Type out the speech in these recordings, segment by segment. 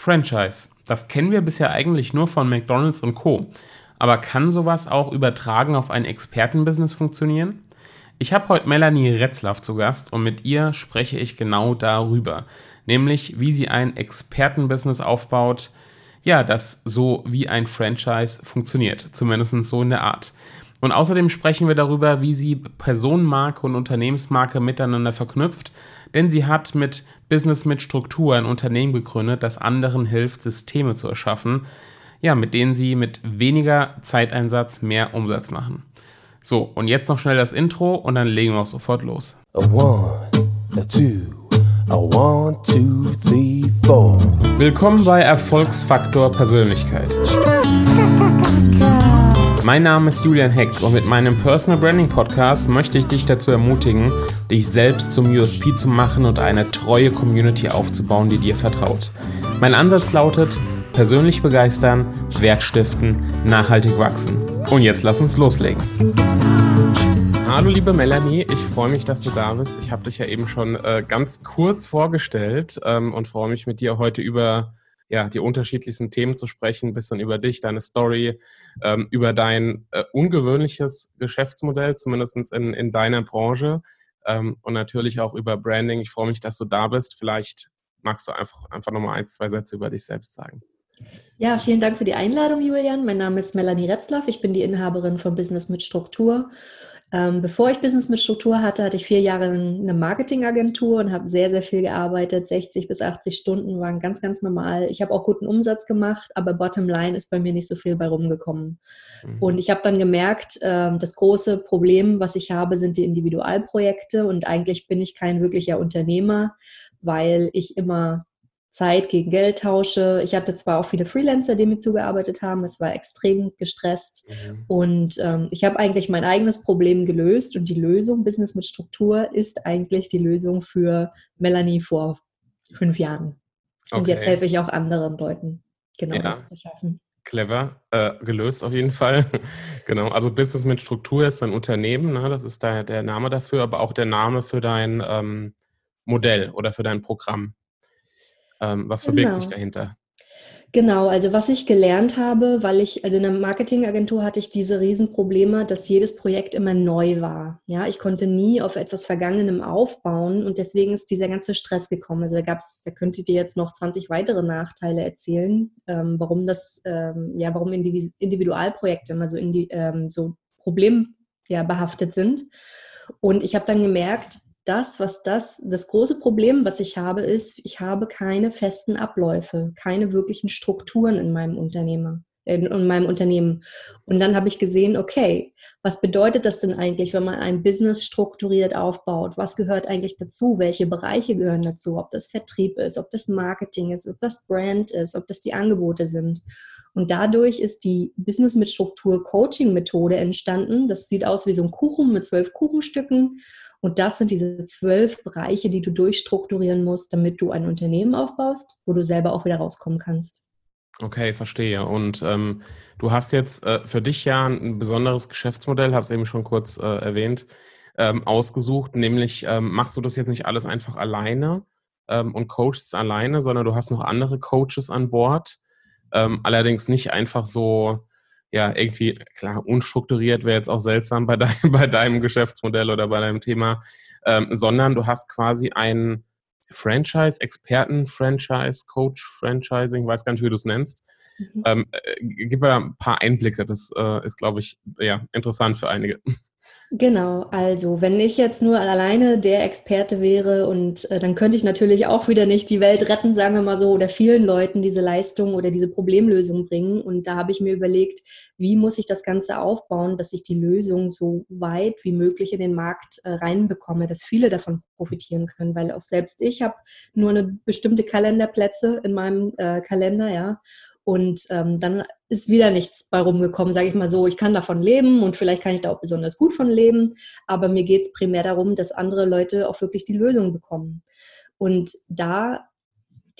Franchise. Das kennen wir bisher eigentlich nur von McDonald's und Co. Aber kann sowas auch übertragen auf ein Expertenbusiness funktionieren? Ich habe heute Melanie Retzlaff zu Gast und mit ihr spreche ich genau darüber, nämlich wie sie ein Expertenbusiness aufbaut, ja, das so wie ein Franchise funktioniert, zumindest so in der Art. Und außerdem sprechen wir darüber, wie sie Personenmarke und Unternehmensmarke miteinander verknüpft, denn sie hat mit Business mit Struktur ein Unternehmen gegründet, das anderen hilft, Systeme zu erschaffen, ja, mit denen sie mit weniger Zeiteinsatz mehr Umsatz machen. So, und jetzt noch schnell das Intro und dann legen wir auch sofort los. A one, a two. One, two, three, Willkommen bei Erfolgsfaktor Persönlichkeit. Mein Name ist Julian Heck und mit meinem Personal Branding Podcast möchte ich dich dazu ermutigen, dich selbst zum USP zu machen und eine treue Community aufzubauen, die dir vertraut. Mein Ansatz lautet, persönlich begeistern, Wert stiften, nachhaltig wachsen. Und jetzt lass uns loslegen. Hallo liebe Melanie, ich freue mich, dass du da bist. Ich habe dich ja eben schon äh, ganz kurz vorgestellt ähm, und freue mich mit dir heute über ja, die unterschiedlichsten Themen zu sprechen, ein bisschen über dich, deine Story, ähm, über dein äh, ungewöhnliches Geschäftsmodell, zumindest in, in deiner Branche ähm, und natürlich auch über Branding. Ich freue mich, dass du da bist. Vielleicht magst du einfach, einfach nochmal ein, zwei Sätze über dich selbst sagen. Ja, vielen Dank für die Einladung, Julian. Mein Name ist Melanie Retzlaff. Ich bin die Inhaberin von Business mit Struktur ähm, bevor ich Business mit Struktur hatte, hatte ich vier Jahre eine Marketingagentur und habe sehr, sehr viel gearbeitet. 60 bis 80 Stunden waren ganz, ganz normal. Ich habe auch guten Umsatz gemacht, aber Bottomline ist bei mir nicht so viel bei rumgekommen. Mhm. Und ich habe dann gemerkt, äh, das große Problem, was ich habe, sind die Individualprojekte. Und eigentlich bin ich kein wirklicher Unternehmer, weil ich immer Zeit gegen Geld tausche. Ich hatte zwar auch viele Freelancer, die mir zugearbeitet haben, es war extrem gestresst mhm. und ähm, ich habe eigentlich mein eigenes Problem gelöst und die Lösung, Business mit Struktur, ist eigentlich die Lösung für Melanie vor fünf Jahren. Okay. Und jetzt helfe ich auch anderen Leuten, genau ja. das zu schaffen. Clever, äh, gelöst auf jeden Fall. genau, also Business mit Struktur ist ein Unternehmen, ne? das ist der, der Name dafür, aber auch der Name für dein ähm, Modell oder für dein Programm. Ähm, was verbirgt genau. sich dahinter? Genau, also was ich gelernt habe, weil ich, also in der Marketingagentur hatte ich diese Riesenprobleme, dass jedes Projekt immer neu war. Ja, ich konnte nie auf etwas Vergangenem aufbauen und deswegen ist dieser ganze Stress gekommen. Also da gab's, da könnte ich dir jetzt noch 20 weitere Nachteile erzählen, ähm, warum das, ähm, ja, warum Individualprojekte immer so, indi ähm, so problembehaftet ja, sind. Und ich habe dann gemerkt, das, was das, das große Problem, was ich habe, ist, ich habe keine festen Abläufe, keine wirklichen Strukturen in meinem Unternehmer in, in meinem Unternehmen. Und dann habe ich gesehen, okay, was bedeutet das denn eigentlich, wenn man ein Business strukturiert aufbaut? Was gehört eigentlich dazu? Welche Bereiche gehören dazu? Ob das Vertrieb ist, ob das Marketing ist, ob das Brand ist, ob das die Angebote sind. Und dadurch ist die Business mit Struktur Coaching Methode entstanden. Das sieht aus wie so ein Kuchen mit zwölf Kuchenstücken. Und das sind diese zwölf Bereiche, die du durchstrukturieren musst, damit du ein Unternehmen aufbaust, wo du selber auch wieder rauskommen kannst. Okay, verstehe. Und ähm, du hast jetzt äh, für dich ja ein besonderes Geschäftsmodell, habe es eben schon kurz äh, erwähnt, ähm, ausgesucht. Nämlich ähm, machst du das jetzt nicht alles einfach alleine ähm, und coachst alleine, sondern du hast noch andere Coaches an Bord. Ähm, allerdings nicht einfach so ja, irgendwie, klar, unstrukturiert wäre jetzt auch seltsam bei, dein, bei deinem Geschäftsmodell oder bei deinem Thema, ähm, sondern du hast quasi ein Franchise, Experten, Franchise, Coach, Franchising, weiß gar nicht, wie du es nennst. Mhm. Ähm, äh, gib mir ein paar Einblicke, das äh, ist, glaube ich, ja, interessant für einige. Genau, also wenn ich jetzt nur alleine der Experte wäre und äh, dann könnte ich natürlich auch wieder nicht die Welt retten, sagen wir mal so, oder vielen Leuten diese Leistung oder diese Problemlösung bringen. Und da habe ich mir überlegt, wie muss ich das Ganze aufbauen, dass ich die Lösung so weit wie möglich in den Markt äh, reinbekomme, dass viele davon profitieren können, weil auch selbst ich habe nur eine bestimmte Kalenderplätze in meinem äh, Kalender, ja. Und ähm, dann ist wieder nichts bei rumgekommen, sage ich mal so. Ich kann davon leben und vielleicht kann ich da auch besonders gut von leben, aber mir geht es primär darum, dass andere Leute auch wirklich die Lösung bekommen. Und da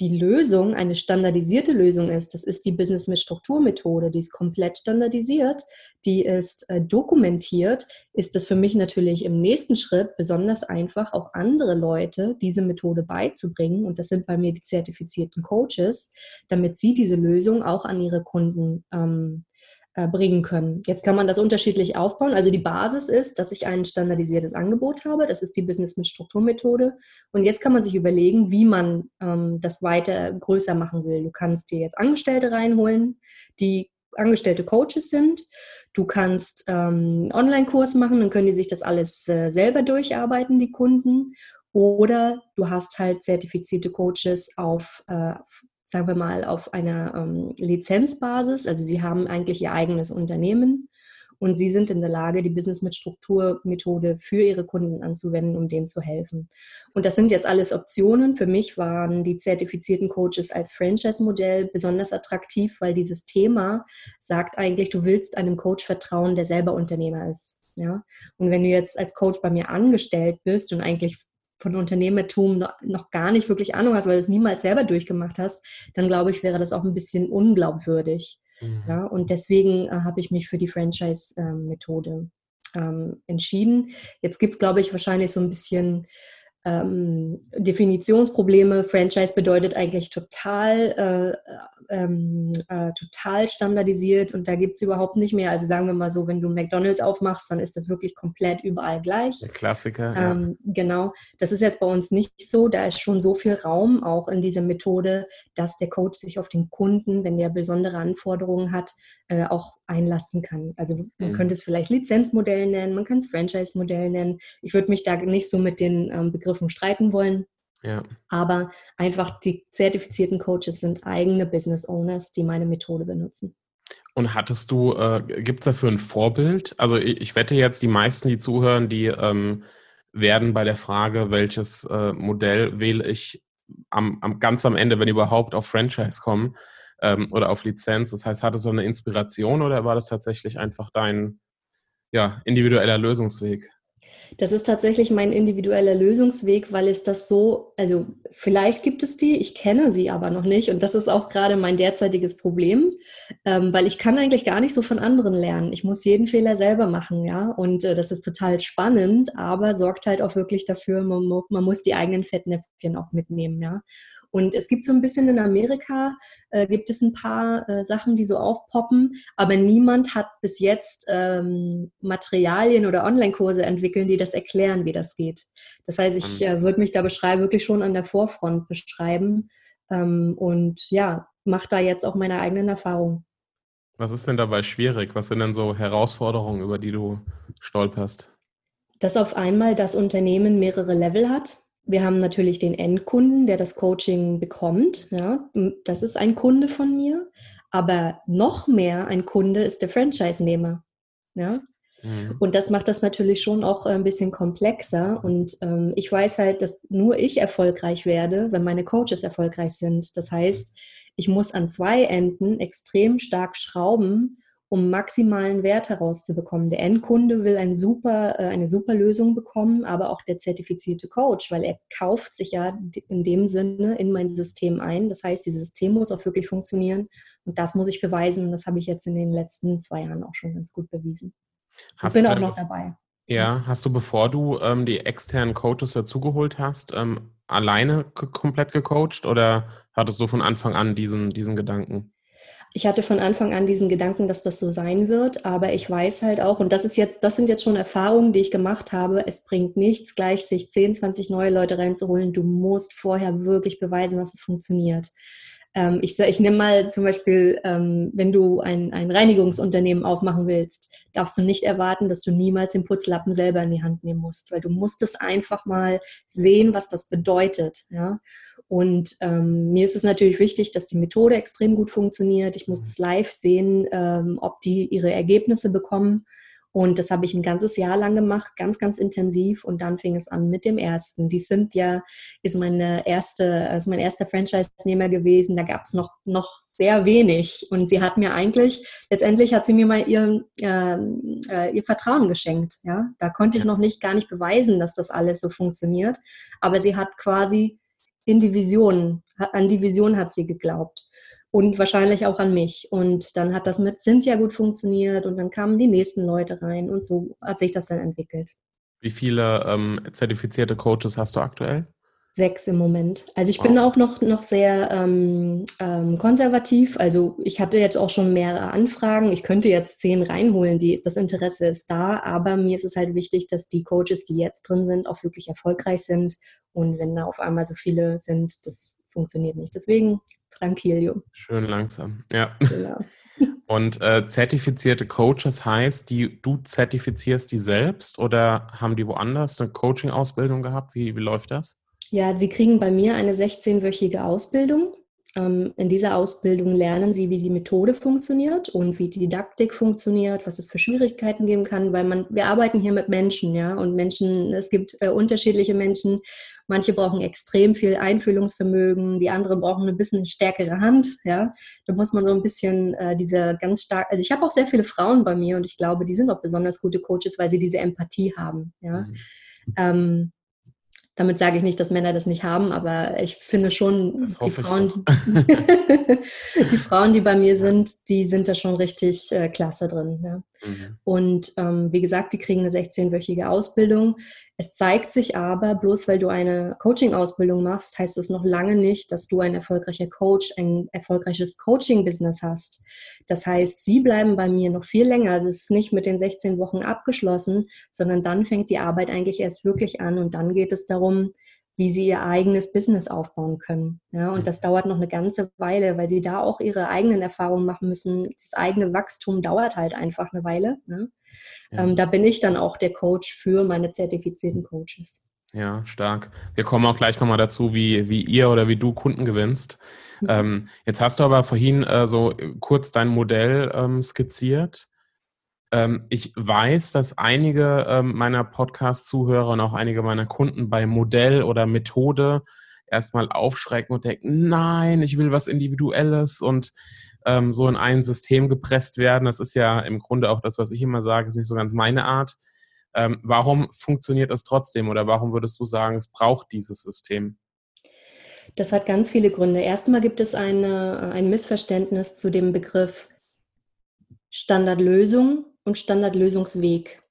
die Lösung eine standardisierte Lösung ist, das ist die Business mit Strukturmethode, die ist komplett standardisiert, die ist äh, dokumentiert, ist es für mich natürlich im nächsten Schritt besonders einfach, auch andere Leute diese Methode beizubringen. Und das sind bei mir die zertifizierten Coaches, damit sie diese Lösung auch an ihre Kunden ähm, äh, bringen können. Jetzt kann man das unterschiedlich aufbauen. Also die Basis ist, dass ich ein standardisiertes Angebot habe. Das ist die Business mit Strukturmethode. Und jetzt kann man sich überlegen, wie man ähm, das weiter größer machen will. Du kannst dir jetzt Angestellte reinholen, die angestellte Coaches sind. Du kannst ähm, Online-Kurs machen, dann können die sich das alles äh, selber durcharbeiten, die Kunden. Oder du hast halt zertifizierte Coaches auf äh, sagen wir mal, auf einer ähm, Lizenzbasis. Also sie haben eigentlich ihr eigenes Unternehmen und sie sind in der Lage, die Business mit Struktur Methode für ihre Kunden anzuwenden, um denen zu helfen. Und das sind jetzt alles Optionen. Für mich waren die zertifizierten Coaches als Franchise-Modell besonders attraktiv, weil dieses Thema sagt eigentlich, du willst einem Coach vertrauen, der selber Unternehmer ist. Ja? Und wenn du jetzt als Coach bei mir angestellt bist und eigentlich von Unternehmertum noch gar nicht wirklich Ahnung hast, weil du es niemals selber durchgemacht hast, dann glaube ich, wäre das auch ein bisschen unglaubwürdig. Mhm. Ja, und deswegen äh, habe ich mich für die Franchise-Methode ähm, entschieden. Jetzt gibt es, glaube ich, wahrscheinlich so ein bisschen ähm, Definitionsprobleme. Franchise bedeutet eigentlich total, äh, ähm, äh, total standardisiert und da gibt es überhaupt nicht mehr. Also sagen wir mal so, wenn du McDonalds aufmachst, dann ist das wirklich komplett überall gleich. Der Klassiker. Ähm, ja. Genau. Das ist jetzt bei uns nicht so. Da ist schon so viel Raum auch in dieser Methode, dass der Coach sich auf den Kunden, wenn der besondere Anforderungen hat, äh, auch einlassen kann. Also man mhm. könnte es vielleicht Lizenzmodell nennen, man kann es Franchise-Modell nennen. Ich würde mich da nicht so mit den ähm, Begriffen Begriffen streiten wollen. Ja. Aber einfach die zertifizierten Coaches sind eigene Business Owners, die meine Methode benutzen. Und hattest du, äh, gibt es dafür ein Vorbild? Also ich, ich, wette jetzt, die meisten, die zuhören, die ähm, werden bei der Frage, welches äh, Modell wähle ich am, am, ganz am Ende, wenn überhaupt, auf Franchise kommen ähm, oder auf Lizenz. Das heißt, hattest du eine Inspiration oder war das tatsächlich einfach dein ja, individueller Lösungsweg? Das ist tatsächlich mein individueller Lösungsweg, weil es das so, also vielleicht gibt es die, ich kenne sie aber noch nicht und das ist auch gerade mein derzeitiges Problem, ähm, weil ich kann eigentlich gar nicht so von anderen lernen. Ich muss jeden Fehler selber machen, ja, und äh, das ist total spannend, aber sorgt halt auch wirklich dafür, man, man muss die eigenen Fettnäpfchen auch mitnehmen, ja. Und es gibt so ein bisschen in Amerika, äh, gibt es ein paar äh, Sachen, die so aufpoppen, aber niemand hat bis jetzt ähm, Materialien oder Online-Kurse entwickelt, die das erklären, wie das geht. Das heißt, ich äh, würde mich da beschreiben, wirklich schon an der Vorfront beschreiben ähm, und ja, mache da jetzt auch meine eigenen Erfahrungen. Was ist denn dabei schwierig? Was sind denn so Herausforderungen, über die du stolperst? Dass auf einmal das Unternehmen mehrere Level hat. Wir haben natürlich den Endkunden, der das Coaching bekommt. Ja, das ist ein Kunde von mir. Aber noch mehr ein Kunde ist der Franchise-Nehmer. Ja? Mhm. Und das macht das natürlich schon auch ein bisschen komplexer. Und ähm, ich weiß halt, dass nur ich erfolgreich werde, wenn meine Coaches erfolgreich sind. Das heißt, ich muss an zwei Enden extrem stark schrauben, um maximalen Wert herauszubekommen. Der Endkunde will ein super, äh, eine super Lösung bekommen, aber auch der zertifizierte Coach, weil er kauft sich ja in dem Sinne in mein System ein. Das heißt, dieses System muss auch wirklich funktionieren und das muss ich beweisen und das habe ich jetzt in den letzten zwei Jahren auch schon ganz gut bewiesen. Hast ich bin auch noch dabei. Ja, hast du, bevor du ähm, die externen Coaches dazugeholt hast, ähm, alleine komplett gecoacht oder hattest du von Anfang an diesen, diesen Gedanken? Ich hatte von Anfang an diesen Gedanken, dass das so sein wird, aber ich weiß halt auch, und das ist jetzt, das sind jetzt schon Erfahrungen, die ich gemacht habe. Es bringt nichts, gleich sich 10, 20 neue Leute reinzuholen. Du musst vorher wirklich beweisen, dass es funktioniert. Ähm, ich, ich nehme mal zum Beispiel, ähm, wenn du ein, ein Reinigungsunternehmen aufmachen willst, darfst du nicht erwarten, dass du niemals den Putzlappen selber in die Hand nehmen musst, weil du musst es einfach mal sehen, was das bedeutet. Ja? Und ähm, mir ist es natürlich wichtig, dass die Methode extrem gut funktioniert. Ich muss das live sehen, ähm, ob die ihre Ergebnisse bekommen. Und das habe ich ein ganzes Jahr lang gemacht, ganz, ganz intensiv. Und dann fing es an mit dem ersten. Die sind ja, ist meine erste, ist mein erster Franchise-Nehmer gewesen. Da gab es noch, noch sehr wenig. Und sie hat mir eigentlich, letztendlich hat sie mir mal ihr, ähm, äh, ihr Vertrauen geschenkt. Ja, da konnte ich noch nicht, gar nicht beweisen, dass das alles so funktioniert. Aber sie hat quasi in die Vision an die Vision hat sie geglaubt und wahrscheinlich auch an mich. Und dann hat das mit Cynthia gut funktioniert und dann kamen die nächsten Leute rein und so hat sich das dann entwickelt. Wie viele ähm, zertifizierte Coaches hast du aktuell? Sechs im Moment. Also ich wow. bin auch noch, noch sehr ähm, ähm, konservativ. Also ich hatte jetzt auch schon mehrere Anfragen. Ich könnte jetzt zehn reinholen, die, das Interesse ist da, aber mir ist es halt wichtig, dass die Coaches, die jetzt drin sind, auch wirklich erfolgreich sind. Und wenn da auf einmal so viele sind, das funktioniert nicht. Deswegen Tranquilio. Schön langsam, ja. Genau. Und äh, zertifizierte Coaches heißt, die, du zertifizierst die selbst oder haben die woanders eine Coaching-Ausbildung gehabt? Wie, wie läuft das? Ja, sie kriegen bei mir eine 16-wöchige Ausbildung. Ähm, in dieser Ausbildung lernen sie, wie die Methode funktioniert und wie die Didaktik funktioniert, was es für Schwierigkeiten geben kann, weil man, wir arbeiten hier mit Menschen, ja, und Menschen, es gibt äh, unterschiedliche Menschen. Manche brauchen extrem viel Einfühlungsvermögen, die anderen brauchen ein bisschen stärkere Hand, ja. Da muss man so ein bisschen äh, diese ganz stark, also ich habe auch sehr viele Frauen bei mir und ich glaube, die sind auch besonders gute Coaches, weil sie diese Empathie haben, ja. Mhm. Ähm, damit sage ich nicht, dass Männer das nicht haben, aber ich finde schon, die Frauen, die Frauen, die bei mir sind, die sind da schon richtig äh, klasse drin. Ja. Mhm. Und ähm, wie gesagt, die kriegen eine 16-wöchige Ausbildung. Es zeigt sich aber, bloß weil du eine Coaching-Ausbildung machst, heißt das noch lange nicht, dass du ein erfolgreicher Coach, ein erfolgreiches Coaching-Business hast. Das heißt, sie bleiben bei mir noch viel länger. Also es ist nicht mit den 16 Wochen abgeschlossen, sondern dann fängt die Arbeit eigentlich erst wirklich an und dann geht es darum, wie sie ihr eigenes Business aufbauen können. Ja, und mhm. das dauert noch eine ganze Weile, weil sie da auch ihre eigenen Erfahrungen machen müssen. Das eigene Wachstum dauert halt einfach eine Weile. Ne? Ja. Ähm, da bin ich dann auch der Coach für meine zertifizierten Coaches. Ja, stark. Wir kommen auch gleich nochmal dazu, wie, wie ihr oder wie du Kunden gewinnst. Mhm. Ähm, jetzt hast du aber vorhin äh, so kurz dein Modell ähm, skizziert. Ähm, ich weiß, dass einige ähm, meiner Podcast-Zuhörer und auch einige meiner Kunden bei Modell oder Methode erstmal aufschrecken und denken, nein, ich will was Individuelles und ähm, so in ein System gepresst werden. Das ist ja im Grunde auch das, was ich immer sage, ist nicht so ganz meine Art. Ähm, warum funktioniert das trotzdem oder warum würdest du sagen, es braucht dieses System? Das hat ganz viele Gründe. Erstmal gibt es eine, ein Missverständnis zu dem Begriff Standardlösung und Standardlösungsweg.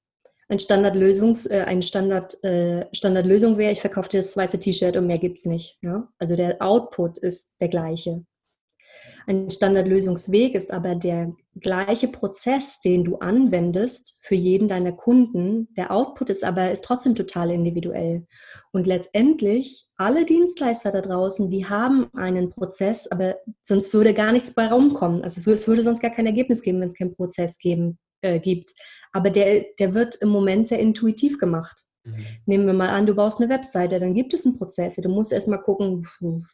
Ein Standardlösungs, äh, ein Standard, äh, Standardlösung wäre, ich verkaufe dir das weiße T-Shirt und mehr gibt es nicht. Ja? Also der Output ist der gleiche. Ein Standardlösungsweg ist aber der gleiche Prozess, den du anwendest für jeden deiner Kunden. Der Output ist aber ist trotzdem total individuell. Und letztendlich alle Dienstleister da draußen, die haben einen Prozess, aber sonst würde gar nichts bei rumkommen. Also es würde sonst gar kein Ergebnis geben, wenn es keinen Prozess geben, äh, gibt. Aber der, der wird im Moment sehr intuitiv gemacht. Mhm. Nehmen wir mal an, du baust eine Webseite, dann gibt es einen Prozess. Du musst erstmal gucken,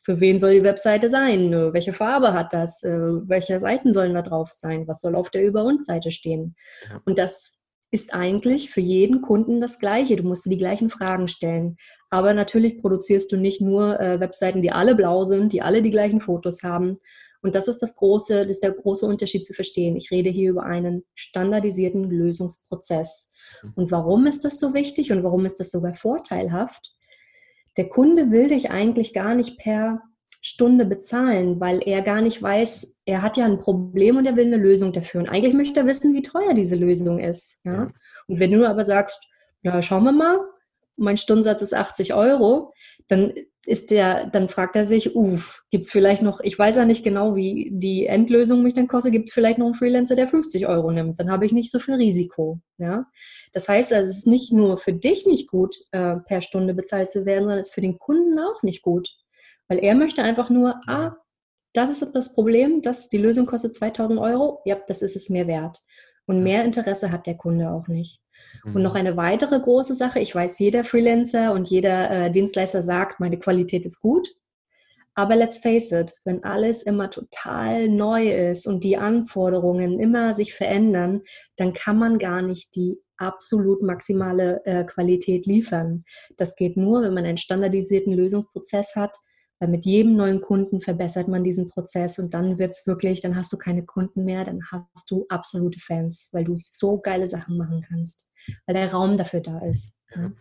für wen soll die Webseite sein, welche Farbe hat das, äh, welche Seiten sollen da drauf sein, was soll auf der Über uns Seite stehen. Ja. Und das ist eigentlich für jeden Kunden das Gleiche. Du musst dir die gleichen Fragen stellen. Aber natürlich produzierst du nicht nur äh, Webseiten, die alle blau sind, die alle die gleichen Fotos haben, und das ist das große, das ist der große Unterschied zu verstehen. Ich rede hier über einen standardisierten Lösungsprozess. Mhm. Und warum ist das so wichtig und warum ist das sogar vorteilhaft? Der Kunde will dich eigentlich gar nicht per Stunde bezahlen, weil er gar nicht weiß, er hat ja ein Problem und er will eine Lösung dafür. Und eigentlich möchte er wissen, wie teuer diese Lösung ist. Ja? Und wenn du aber sagst, ja, schauen wir mal, mein Stundensatz ist 80 Euro, dann ist der, dann fragt er sich, uff, gibt es vielleicht noch, ich weiß ja nicht genau, wie die Endlösung mich dann kostet, gibt es vielleicht noch einen Freelancer, der 50 Euro nimmt. Dann habe ich nicht so viel Risiko. Ja? Das heißt also, es ist nicht nur für dich nicht gut, äh, per Stunde bezahlt zu werden, sondern es ist für den Kunden auch nicht gut. Weil er möchte einfach nur, ah, das ist das Problem, dass die Lösung kostet 2000 Euro. Ja, das ist es mir wert. Und mehr Interesse hat der Kunde auch nicht. Mhm. Und noch mhm. eine weitere große Sache, ich weiß, jeder Freelancer und jeder äh, Dienstleister sagt, meine Qualität ist gut. Aber let's face it, wenn alles immer total neu ist und die Anforderungen immer sich verändern, dann kann man gar nicht die absolut maximale äh, Qualität liefern. Das geht nur, wenn man einen standardisierten Lösungsprozess hat, weil mit jedem neuen Kunden verbessert man diesen Prozess und dann wird es wirklich, dann hast du keine Kunden mehr, dann hast du absolute Fans, weil du so geile Sachen machen kannst, weil der Raum dafür da ist. Ja.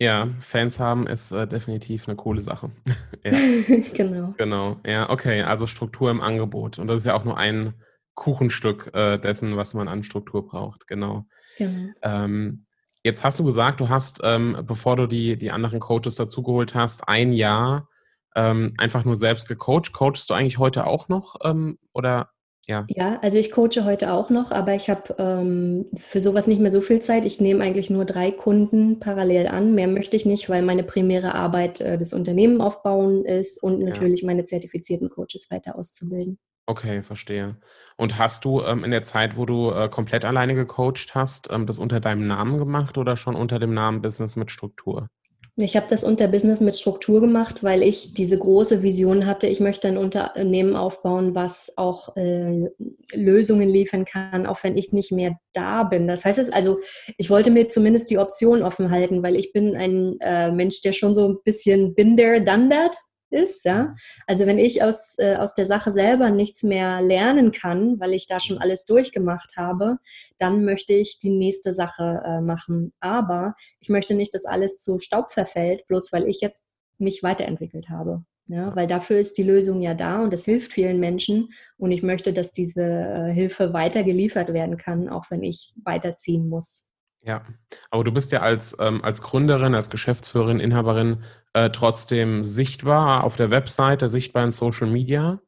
Ja, Fans haben ist äh, definitiv eine coole Sache. ja. genau. Genau. Ja, okay. Also Struktur im Angebot. Und das ist ja auch nur ein Kuchenstück äh, dessen, was man an Struktur braucht. Genau. genau. Ähm, jetzt hast du gesagt, du hast, ähm, bevor du die, die anderen Coaches dazugeholt hast, ein Jahr ähm, einfach nur selbst gecoacht. Coachst du eigentlich heute auch noch? Ähm, oder ja. Ja, also ich coache heute auch noch, aber ich habe ähm, für sowas nicht mehr so viel Zeit. Ich nehme eigentlich nur drei Kunden parallel an. Mehr möchte ich nicht, weil meine primäre Arbeit äh, das Unternehmen aufbauen ist und ja. natürlich meine zertifizierten Coaches weiter auszubilden. Okay, verstehe. Und hast du ähm, in der Zeit, wo du äh, komplett alleine gecoacht hast, ähm, das unter deinem Namen gemacht oder schon unter dem Namen Business mit Struktur? Ich habe das unter Business mit Struktur gemacht, weil ich diese große Vision hatte, ich möchte ein Unternehmen aufbauen, was auch äh, Lösungen liefern kann, auch wenn ich nicht mehr da bin. Das heißt, also ich wollte mir zumindest die Option offen halten, weil ich bin ein äh, Mensch, der schon so ein bisschen bin there, done that ist. Ja? Also wenn ich aus, äh, aus der Sache selber nichts mehr lernen kann, weil ich da schon alles durchgemacht habe, dann möchte ich die nächste Sache äh, machen. Aber ich möchte nicht, dass alles zu Staub verfällt, bloß weil ich jetzt mich weiterentwickelt habe. Ja, weil dafür ist die Lösung ja da und das hilft vielen Menschen. Und ich möchte, dass diese äh, Hilfe weiter geliefert werden kann, auch wenn ich weiterziehen muss. Ja, aber du bist ja als, ähm, als Gründerin, als Geschäftsführerin, Inhaberin äh, trotzdem sichtbar auf der Webseite, sichtbar in Social Media.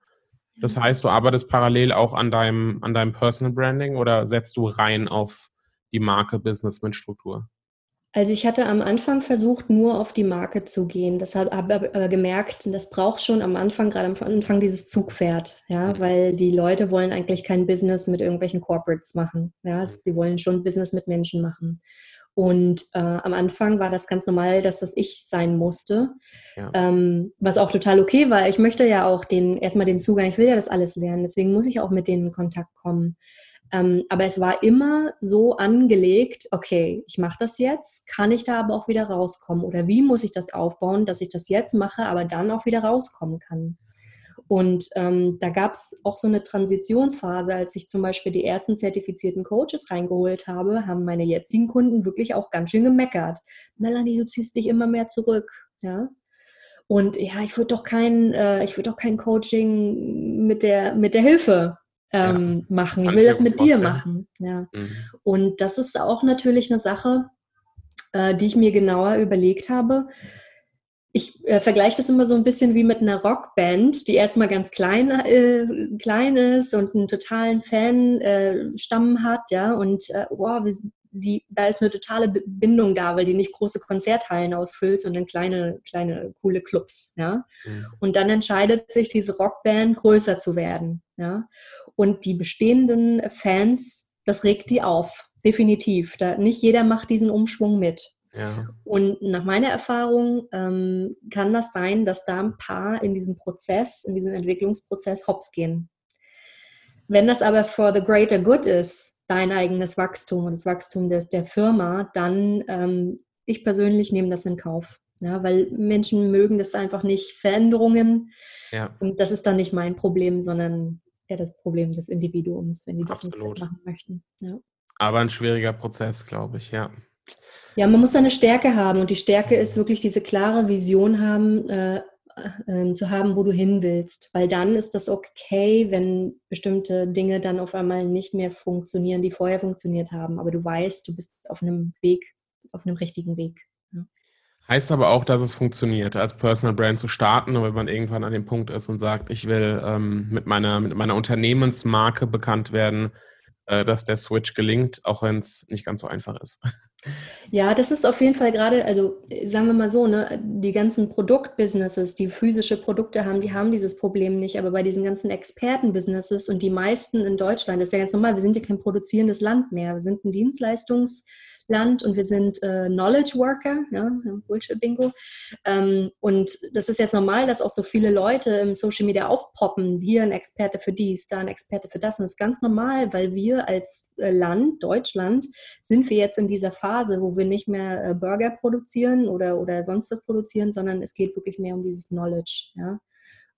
Das mhm. heißt, du arbeitest parallel auch an deinem, an deinem Personal Branding oder setzt du rein auf die Marke Business mit Struktur? Also ich hatte am Anfang versucht, nur auf die Marke zu gehen. Deshalb habe ich aber gemerkt, das braucht schon am Anfang, gerade am Anfang dieses Zugpferd, ja, mhm. weil die Leute wollen eigentlich kein Business mit irgendwelchen Corporates machen. Ja, mhm. sie wollen schon Business mit Menschen machen. Und äh, am Anfang war das ganz normal, dass das ich sein musste, ja. ähm, was auch total okay war. Ich möchte ja auch den erstmal den Zugang, ich will ja das alles lernen, deswegen muss ich auch mit denen in Kontakt kommen. Ähm, aber es war immer so angelegt, okay, ich mache das jetzt, kann ich da aber auch wieder rauskommen? Oder wie muss ich das aufbauen, dass ich das jetzt mache, aber dann auch wieder rauskommen kann? Und ähm, da gab es auch so eine Transitionsphase, als ich zum Beispiel die ersten zertifizierten Coaches reingeholt habe, haben meine jetzigen Kunden wirklich auch ganz schön gemeckert. Melanie, du ziehst dich immer mehr zurück. Ja? Und ja, ich würde doch kein, äh, ich doch kein Coaching mit der, mit der Hilfe ähm, ja, machen. Ich will das mit dir machen. Ja. Mhm. Und das ist auch natürlich eine Sache, äh, die ich mir genauer überlegt habe. Ich äh, vergleiche das immer so ein bisschen wie mit einer Rockband, die erstmal ganz klein, äh, klein ist und einen totalen Fanstamm äh, hat, ja, und äh, wow, wir, die, da ist eine totale Bindung da, weil die nicht große Konzerthallen ausfüllt, sondern kleine, kleine, coole Clubs, ja. Mhm. Und dann entscheidet sich diese Rockband größer zu werden, ja. Und die bestehenden Fans, das regt die auf, definitiv. Da, nicht jeder macht diesen Umschwung mit. Ja. Und nach meiner Erfahrung ähm, kann das sein, dass da ein paar in diesem Prozess, in diesem Entwicklungsprozess hops gehen. Wenn das aber for the greater good ist, dein eigenes Wachstum und das Wachstum der, der Firma, dann ähm, ich persönlich nehme das in Kauf. Ja, weil Menschen mögen das einfach nicht, Veränderungen. Ja. Und das ist dann nicht mein Problem, sondern eher das Problem des Individuums, wenn die das Absolut. nicht machen möchten. Ja. Aber ein schwieriger Prozess, glaube ich, ja. Ja, man muss da eine Stärke haben und die Stärke ist wirklich diese klare Vision haben, äh, äh, zu haben, wo du hin willst. Weil dann ist das okay, wenn bestimmte Dinge dann auf einmal nicht mehr funktionieren, die vorher funktioniert haben. Aber du weißt, du bist auf einem Weg, auf einem richtigen Weg. Heißt aber auch, dass es funktioniert, als Personal Brand zu starten, wenn man irgendwann an dem Punkt ist und sagt, ich will ähm, mit, meiner, mit meiner Unternehmensmarke bekannt werden, äh, dass der Switch gelingt, auch wenn es nicht ganz so einfach ist. Ja, das ist auf jeden Fall gerade, also sagen wir mal so, ne, die ganzen Produktbusinesses, die physische Produkte haben, die haben dieses Problem nicht. Aber bei diesen ganzen Expertenbusinesses und die meisten in Deutschland, das ist ja ganz normal, wir sind ja kein produzierendes Land mehr. Wir sind ein Dienstleistungs- Land und wir sind äh, Knowledge Worker, ja, Bullshit-Bingo. Ähm, und das ist jetzt normal, dass auch so viele Leute im Social Media aufpoppen, hier ein Experte für dies, da ein Experte für das. Und das ist ganz normal, weil wir als äh, Land, Deutschland, sind wir jetzt in dieser Phase, wo wir nicht mehr äh, Burger produzieren oder, oder sonst was produzieren, sondern es geht wirklich mehr um dieses Knowledge. Ja.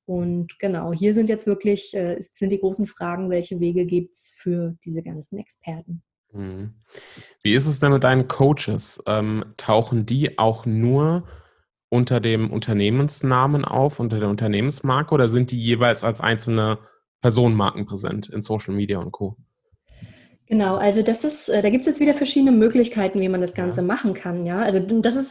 Und genau, hier sind jetzt wirklich, äh, sind die großen Fragen, welche Wege gibt es für diese ganzen Experten. Mhm. Wie ist es denn mit deinen Coaches? Ähm, tauchen die auch nur unter dem Unternehmensnamen auf, unter der Unternehmensmarke oder sind die jeweils als einzelne Personenmarken präsent in Social Media und Co? Genau, also das ist, äh, da gibt es jetzt wieder verschiedene Möglichkeiten, wie man das Ganze ja. machen kann, ja. Also das ist,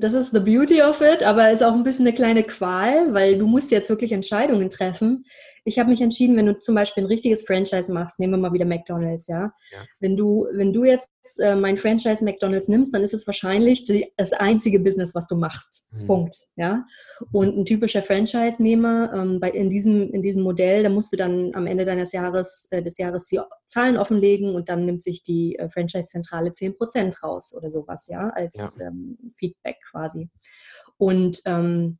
das ist the beauty of it, aber ist auch ein bisschen eine kleine Qual, weil du musst jetzt wirklich Entscheidungen treffen. Ich habe mich entschieden, wenn du zum Beispiel ein richtiges Franchise machst, nehmen wir mal wieder McDonalds, ja. ja. Wenn du, wenn du jetzt äh, mein Franchise McDonalds nimmst, dann ist es wahrscheinlich die, das einzige Business, was du machst. Mhm. Punkt, ja. Und ein typischer Franchise-Nehmer ähm, bei, in diesem, in diesem Modell, da musst du dann am Ende deines Jahres, äh, des Jahres die Zahlen offenlegen und dann nimmt sich die äh, Franchise-Zentrale 10% raus oder sowas, ja, als ja. Ähm, Feedback quasi. Und ähm,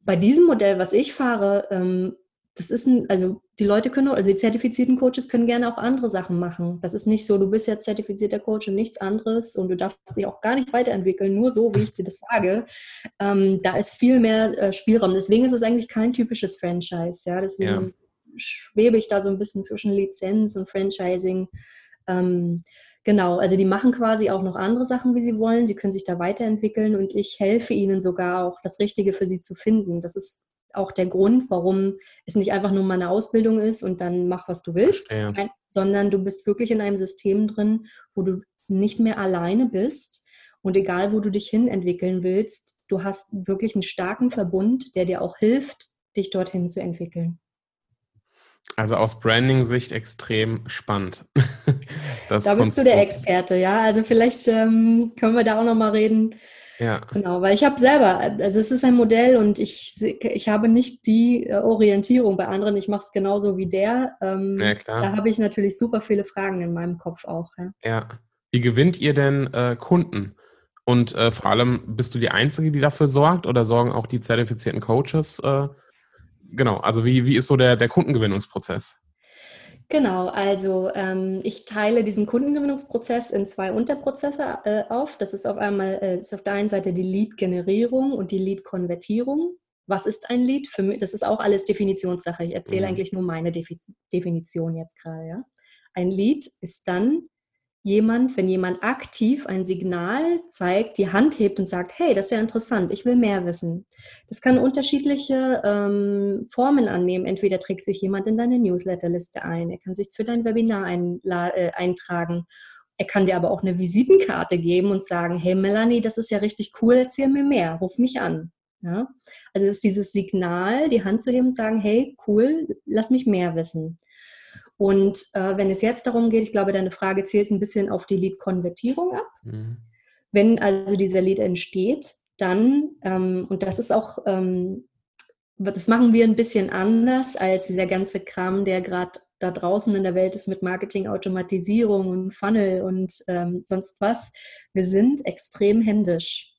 bei diesem Modell, was ich fahre, ähm, das ist ein, also die Leute können, also die zertifizierten Coaches können gerne auch andere Sachen machen. Das ist nicht so, du bist jetzt zertifizierter Coach und nichts anderes und du darfst dich auch gar nicht weiterentwickeln, nur so, wie ich dir das sage. Ähm, da ist viel mehr äh, Spielraum. Deswegen ist es eigentlich kein typisches Franchise. Ja, deswegen ja schwebe ich da so ein bisschen zwischen Lizenz und Franchising. Ähm, genau, also die machen quasi auch noch andere Sachen, wie sie wollen. Sie können sich da weiterentwickeln und ich helfe ihnen sogar auch, das Richtige für sie zu finden. Das ist auch der Grund, warum es nicht einfach nur mal eine Ausbildung ist und dann mach, was du willst, ja. Sondern du bist wirklich in einem System drin, wo du nicht mehr alleine bist und egal, wo du dich hin entwickeln willst, du hast wirklich einen starken Verbund, der dir auch hilft, dich dorthin zu entwickeln. Also aus Branding-Sicht extrem spannend. da bist Konstrukt. du der Experte, ja. Also vielleicht ähm, können wir da auch nochmal reden. Ja. Genau, weil ich habe selber, also es ist ein Modell und ich, ich habe nicht die äh, Orientierung bei anderen, ich mache es genauso wie der. Ähm, ja, klar. Da habe ich natürlich super viele Fragen in meinem Kopf auch. Ja. ja. Wie gewinnt ihr denn äh, Kunden? Und äh, vor allem, bist du die Einzige, die dafür sorgt oder sorgen auch die zertifizierten Coaches äh, genau, also wie, wie ist so der, der Kundengewinnungsprozess? Genau, also ähm, ich teile diesen Kundengewinnungsprozess in zwei Unterprozesse äh, auf. Das ist auf einmal äh, ist auf der einen Seite die Lead-Generierung und die Lead-Konvertierung. Was ist ein Lead? Für mich, das ist auch alles Definitionssache. Ich erzähle mhm. eigentlich nur meine Defi Definition jetzt gerade. Ja? Ein Lead ist dann jemand, wenn jemand aktiv ein Signal zeigt, die Hand hebt und sagt, hey, das ist ja interessant, ich will mehr wissen. Das kann unterschiedliche ähm, Formen annehmen. Entweder trägt sich jemand in deine Newsletterliste ein, er kann sich für dein Webinar ein, äh, eintragen. Er kann dir aber auch eine Visitenkarte geben und sagen, hey Melanie, das ist ja richtig cool, erzähl mir mehr, ruf mich an. Ja? Also es ist dieses Signal, die Hand zu heben und sagen, hey, cool, lass mich mehr wissen. Und äh, wenn es jetzt darum geht, ich glaube, deine Frage zählt ein bisschen auf die Lead-Konvertierung ab. Mhm. Wenn also dieser Lead entsteht, dann, ähm, und das ist auch, ähm, das machen wir ein bisschen anders als dieser ganze Kram, der gerade da draußen in der Welt ist mit Marketing, Automatisierung und Funnel und ähm, sonst was. Wir sind extrem händisch.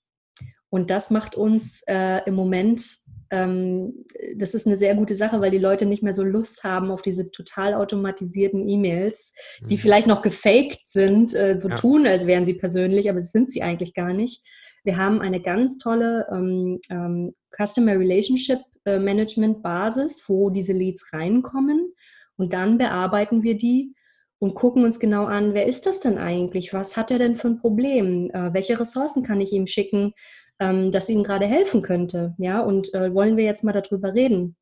Und das macht uns äh, im Moment ähm, das ist eine sehr gute Sache, weil die Leute nicht mehr so Lust haben auf diese total automatisierten E-Mails, die mhm. vielleicht noch gefaked sind, äh, so ja. tun, als wären sie persönlich, aber sind sie eigentlich gar nicht. Wir haben eine ganz tolle ähm, ähm, Customer Relationship äh, Management Basis, wo diese Leads reinkommen und dann bearbeiten wir die und gucken uns genau an, wer ist das denn eigentlich? Was hat er denn für ein Problem? Äh, welche Ressourcen kann ich ihm schicken? Ähm, das ihnen gerade helfen könnte. Ja, und äh, wollen wir jetzt mal darüber reden?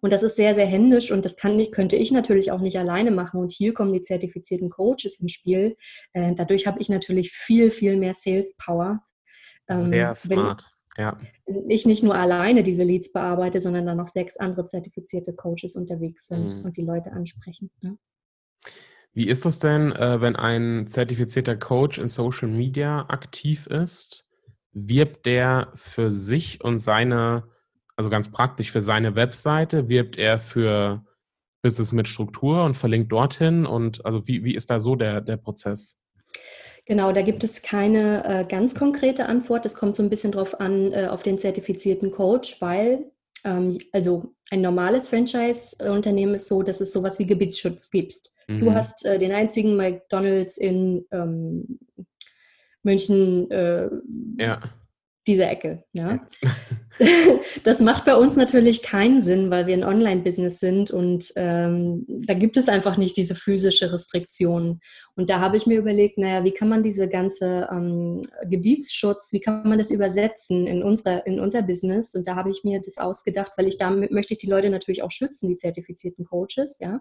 Und das ist sehr, sehr händisch und das kann, könnte ich natürlich auch nicht alleine machen. Und hier kommen die zertifizierten Coaches ins Spiel. Äh, dadurch habe ich natürlich viel, viel mehr Sales Power. Ähm, sehr smart. Ja. Ich nicht nur alleine diese Leads bearbeite, sondern dann noch sechs andere zertifizierte Coaches unterwegs sind mhm. und die Leute ansprechen. Ne? Wie ist das denn, äh, wenn ein zertifizierter Coach in Social Media aktiv ist? Wirbt der für sich und seine, also ganz praktisch für seine Webseite, wirbt er für Business mit Struktur und verlinkt dorthin und also wie, wie ist da so der, der Prozess? Genau, da gibt es keine äh, ganz konkrete Antwort. Es kommt so ein bisschen drauf an, äh, auf den zertifizierten Coach, weil ähm, also ein normales Franchise-Unternehmen ist so, dass es sowas wie Gebietsschutz gibt. Mhm. Du hast äh, den einzigen McDonalds in ähm, München, äh, ja. diese Ecke. Ja? Das macht bei uns natürlich keinen Sinn, weil wir ein Online-Business sind und ähm, da gibt es einfach nicht diese physische Restriktion. Und da habe ich mir überlegt, naja, wie kann man diese ganze ähm, Gebietsschutz, wie kann man das übersetzen in, unserer, in unser Business? Und da habe ich mir das ausgedacht, weil ich damit möchte ich die Leute natürlich auch schützen, die zertifizierten Coaches, ja.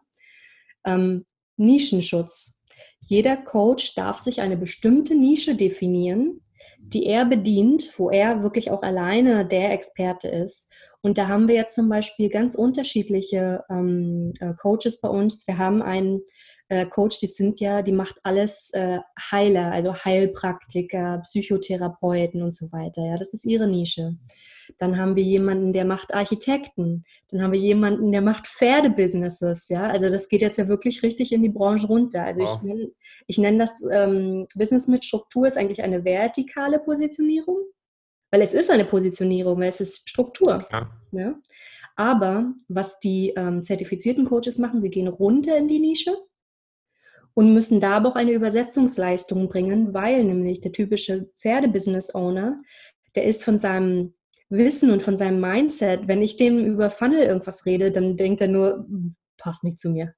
Ähm, Nischenschutz. Jeder Coach darf sich eine bestimmte Nische definieren die er bedient, wo er wirklich auch alleine der Experte ist. Und da haben wir jetzt zum Beispiel ganz unterschiedliche ähm, äh, Coaches bei uns. Wir haben einen äh, Coach, die sind ja, die macht alles äh, Heiler, also Heilpraktiker, Psychotherapeuten und so weiter. Ja, das ist ihre Nische. Dann haben wir jemanden, der macht Architekten. Dann haben wir jemanden, der macht Pferdebusinesses. Ja, also das geht jetzt ja wirklich richtig in die Branche runter. Also wow. ich nenne ich nenn das ähm, Business mit Struktur ist eigentlich eine vertikale Positionierung, weil es ist eine Positionierung, weil es ist Struktur. Ja. ja? Aber was die ähm, zertifizierten Coaches machen, sie gehen runter in die Nische und müssen da aber auch eine Übersetzungsleistung bringen, weil nämlich der typische Pferdebusiness-Owner, der ist von seinem Wissen und von seinem Mindset, wenn ich dem über Funnel irgendwas rede, dann denkt er nur, hm, passt nicht zu mir.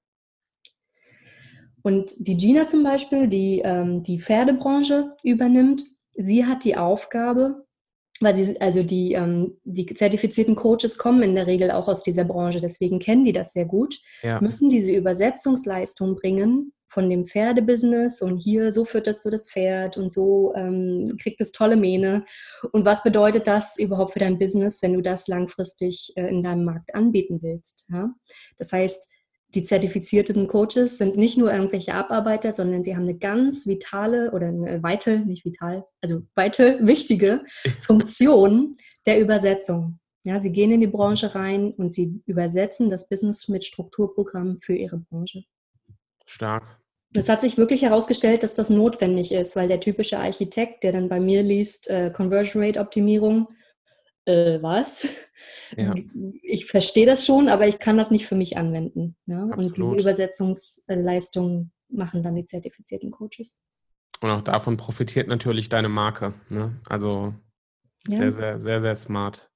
Und die Gina zum Beispiel, die ähm, die Pferdebranche übernimmt, sie hat die Aufgabe, weil sie, also die, ähm, die zertifizierten Coaches kommen in der Regel auch aus dieser Branche, deswegen kennen die das sehr gut, ja. müssen diese Übersetzungsleistung bringen von dem Pferdebusiness und hier, so fütterst du das Pferd und so ähm, kriegt es tolle Mähne. Und was bedeutet das überhaupt für dein Business, wenn du das langfristig äh, in deinem Markt anbieten willst? Ja? Das heißt, die zertifizierten Coaches sind nicht nur irgendwelche Abarbeiter, sondern sie haben eine ganz vitale oder eine weite, nicht vital, also weite, wichtige Funktion der Übersetzung. Ja, sie gehen in die Branche rein und sie übersetzen das Business mit Strukturprogrammen für ihre Branche. Stark. Es hat sich wirklich herausgestellt, dass das notwendig ist, weil der typische Architekt, der dann bei mir liest, äh, Conversion Rate Optimierung, äh, was? Ja. Ich verstehe das schon, aber ich kann das nicht für mich anwenden. Ja? Und diese Übersetzungsleistung machen dann die zertifizierten Coaches. Und auch davon profitiert natürlich deine Marke. Ne? Also ja. sehr, sehr, sehr, sehr smart.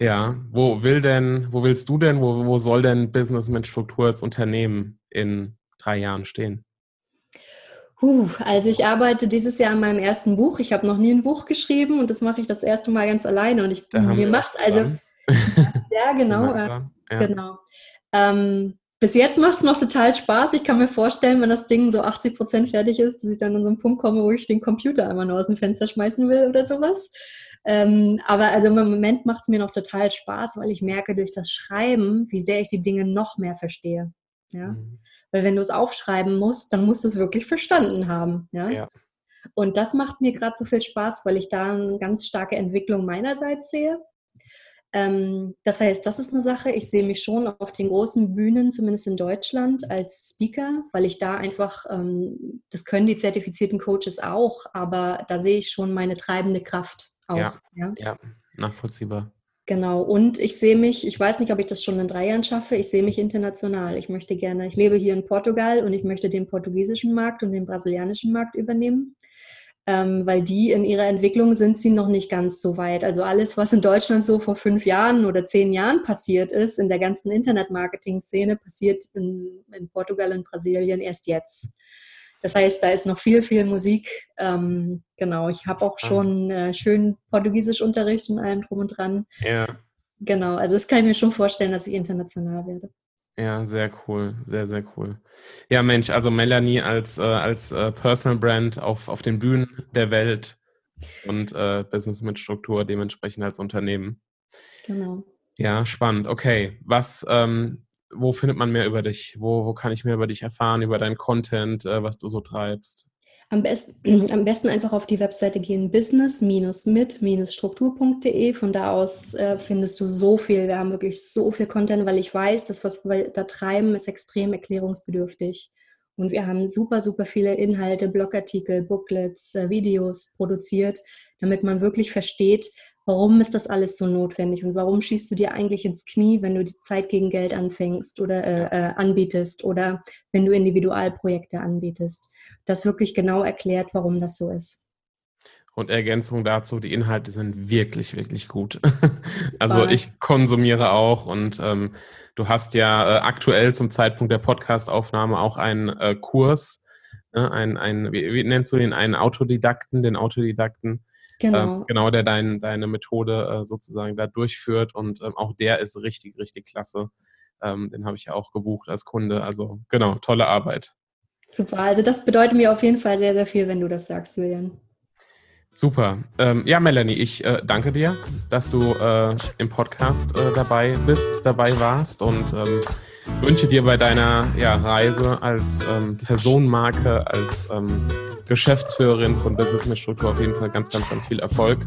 Ja, wo will denn, wo willst du denn, wo, wo soll denn Business mit Struktur als Unternehmen in drei Jahren stehen? Puh, also ich arbeite dieses Jahr an meinem ersten Buch. Ich habe noch nie ein Buch geschrieben und das mache ich das erste Mal ganz alleine. Und ich mir macht es also. ja, genau. Äh, ja. Genau. Ähm, bis jetzt macht es noch total Spaß. Ich kann mir vorstellen, wenn das Ding so 80 Prozent fertig ist, dass ich dann an so einen Punkt komme, wo ich den Computer einmal nur aus dem Fenster schmeißen will oder sowas. Ähm, aber also im Moment macht es mir noch total Spaß, weil ich merke durch das Schreiben, wie sehr ich die Dinge noch mehr verstehe. Ja? Mhm. Weil wenn du es aufschreiben musst, dann musst du es wirklich verstanden haben. Ja. ja. Und das macht mir gerade so viel Spaß, weil ich da eine ganz starke Entwicklung meinerseits sehe. Ähm, das heißt, das ist eine Sache. Ich sehe mich schon auf den großen Bühnen, zumindest in Deutschland, als Speaker, weil ich da einfach, ähm, das können die zertifizierten Coaches auch, aber da sehe ich schon meine treibende Kraft auch. Ja, ja? ja nachvollziehbar. Genau, und ich sehe mich, ich weiß nicht, ob ich das schon in drei Jahren schaffe, ich sehe mich international. Ich möchte gerne, ich lebe hier in Portugal und ich möchte den portugiesischen Markt und den brasilianischen Markt übernehmen, ähm, weil die in ihrer Entwicklung sind sie noch nicht ganz so weit. Also alles, was in Deutschland so vor fünf Jahren oder zehn Jahren passiert ist, in der ganzen Internet-Marketing-Szene, passiert in, in Portugal und Brasilien erst jetzt. Das heißt, da ist noch viel, viel Musik. Ähm, genau, ich habe auch schon äh, schön Portugiesischunterricht und allem drum und dran. Ja. Genau, also das kann ich mir schon vorstellen, dass ich international werde. Ja, sehr cool, sehr, sehr cool. Ja, Mensch, also Melanie als, äh, als äh, Personal Brand auf, auf den Bühnen der Welt und äh, Business mit Struktur dementsprechend als Unternehmen. Genau. Ja, spannend. Okay, was ähm, wo findet man mehr über dich? Wo, wo kann ich mehr über dich erfahren, über deinen Content, äh, was du so treibst? Am besten, am besten einfach auf die Webseite gehen, business-mit-struktur.de. Von da aus äh, findest du so viel. Wir haben wirklich so viel Content, weil ich weiß, das, was wir da treiben, ist extrem erklärungsbedürftig. Und wir haben super, super viele Inhalte, Blogartikel, Booklets, äh, Videos produziert, damit man wirklich versteht, warum ist das alles so notwendig und warum schießt du dir eigentlich ins Knie, wenn du die Zeit gegen Geld anfängst oder äh, äh, anbietest oder wenn du Individualprojekte anbietest. Das wirklich genau erklärt, warum das so ist. Und Ergänzung dazu, die Inhalte sind wirklich, wirklich gut. also ich konsumiere auch und ähm, du hast ja äh, aktuell zum Zeitpunkt der Podcastaufnahme auch einen äh, Kurs, ne, ein, ein, wie, wie, nennst du den, einen Autodidakten, den Autodidakten, genau, äh, genau der dein, deine Methode äh, sozusagen da durchführt und ähm, auch der ist richtig, richtig klasse. Ähm, den habe ich ja auch gebucht als Kunde. Also genau, tolle Arbeit. Super, also das bedeutet mir auf jeden Fall sehr, sehr viel, wenn du das sagst, Julian. Super. Ähm, ja, Melanie, ich äh, danke dir, dass du äh, im Podcast äh, dabei bist, dabei warst und ähm, wünsche dir bei deiner ja, Reise als ähm, Personenmarke, als ähm, Geschäftsführerin von Business mit Struktur auf jeden Fall ganz, ganz, ganz viel Erfolg.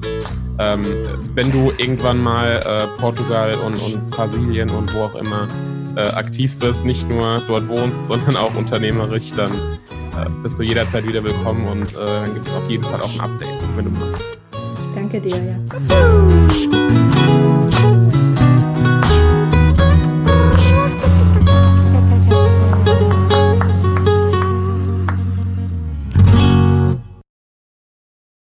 Ähm, wenn du irgendwann mal äh, Portugal und, und Brasilien und wo auch immer äh, aktiv bist, nicht nur dort wohnst, sondern auch unternehmerisch, dann bist du jederzeit wieder willkommen und äh, dann gibt es auf jeden Fall auch ein Update, wenn du magst. Danke dir, ja.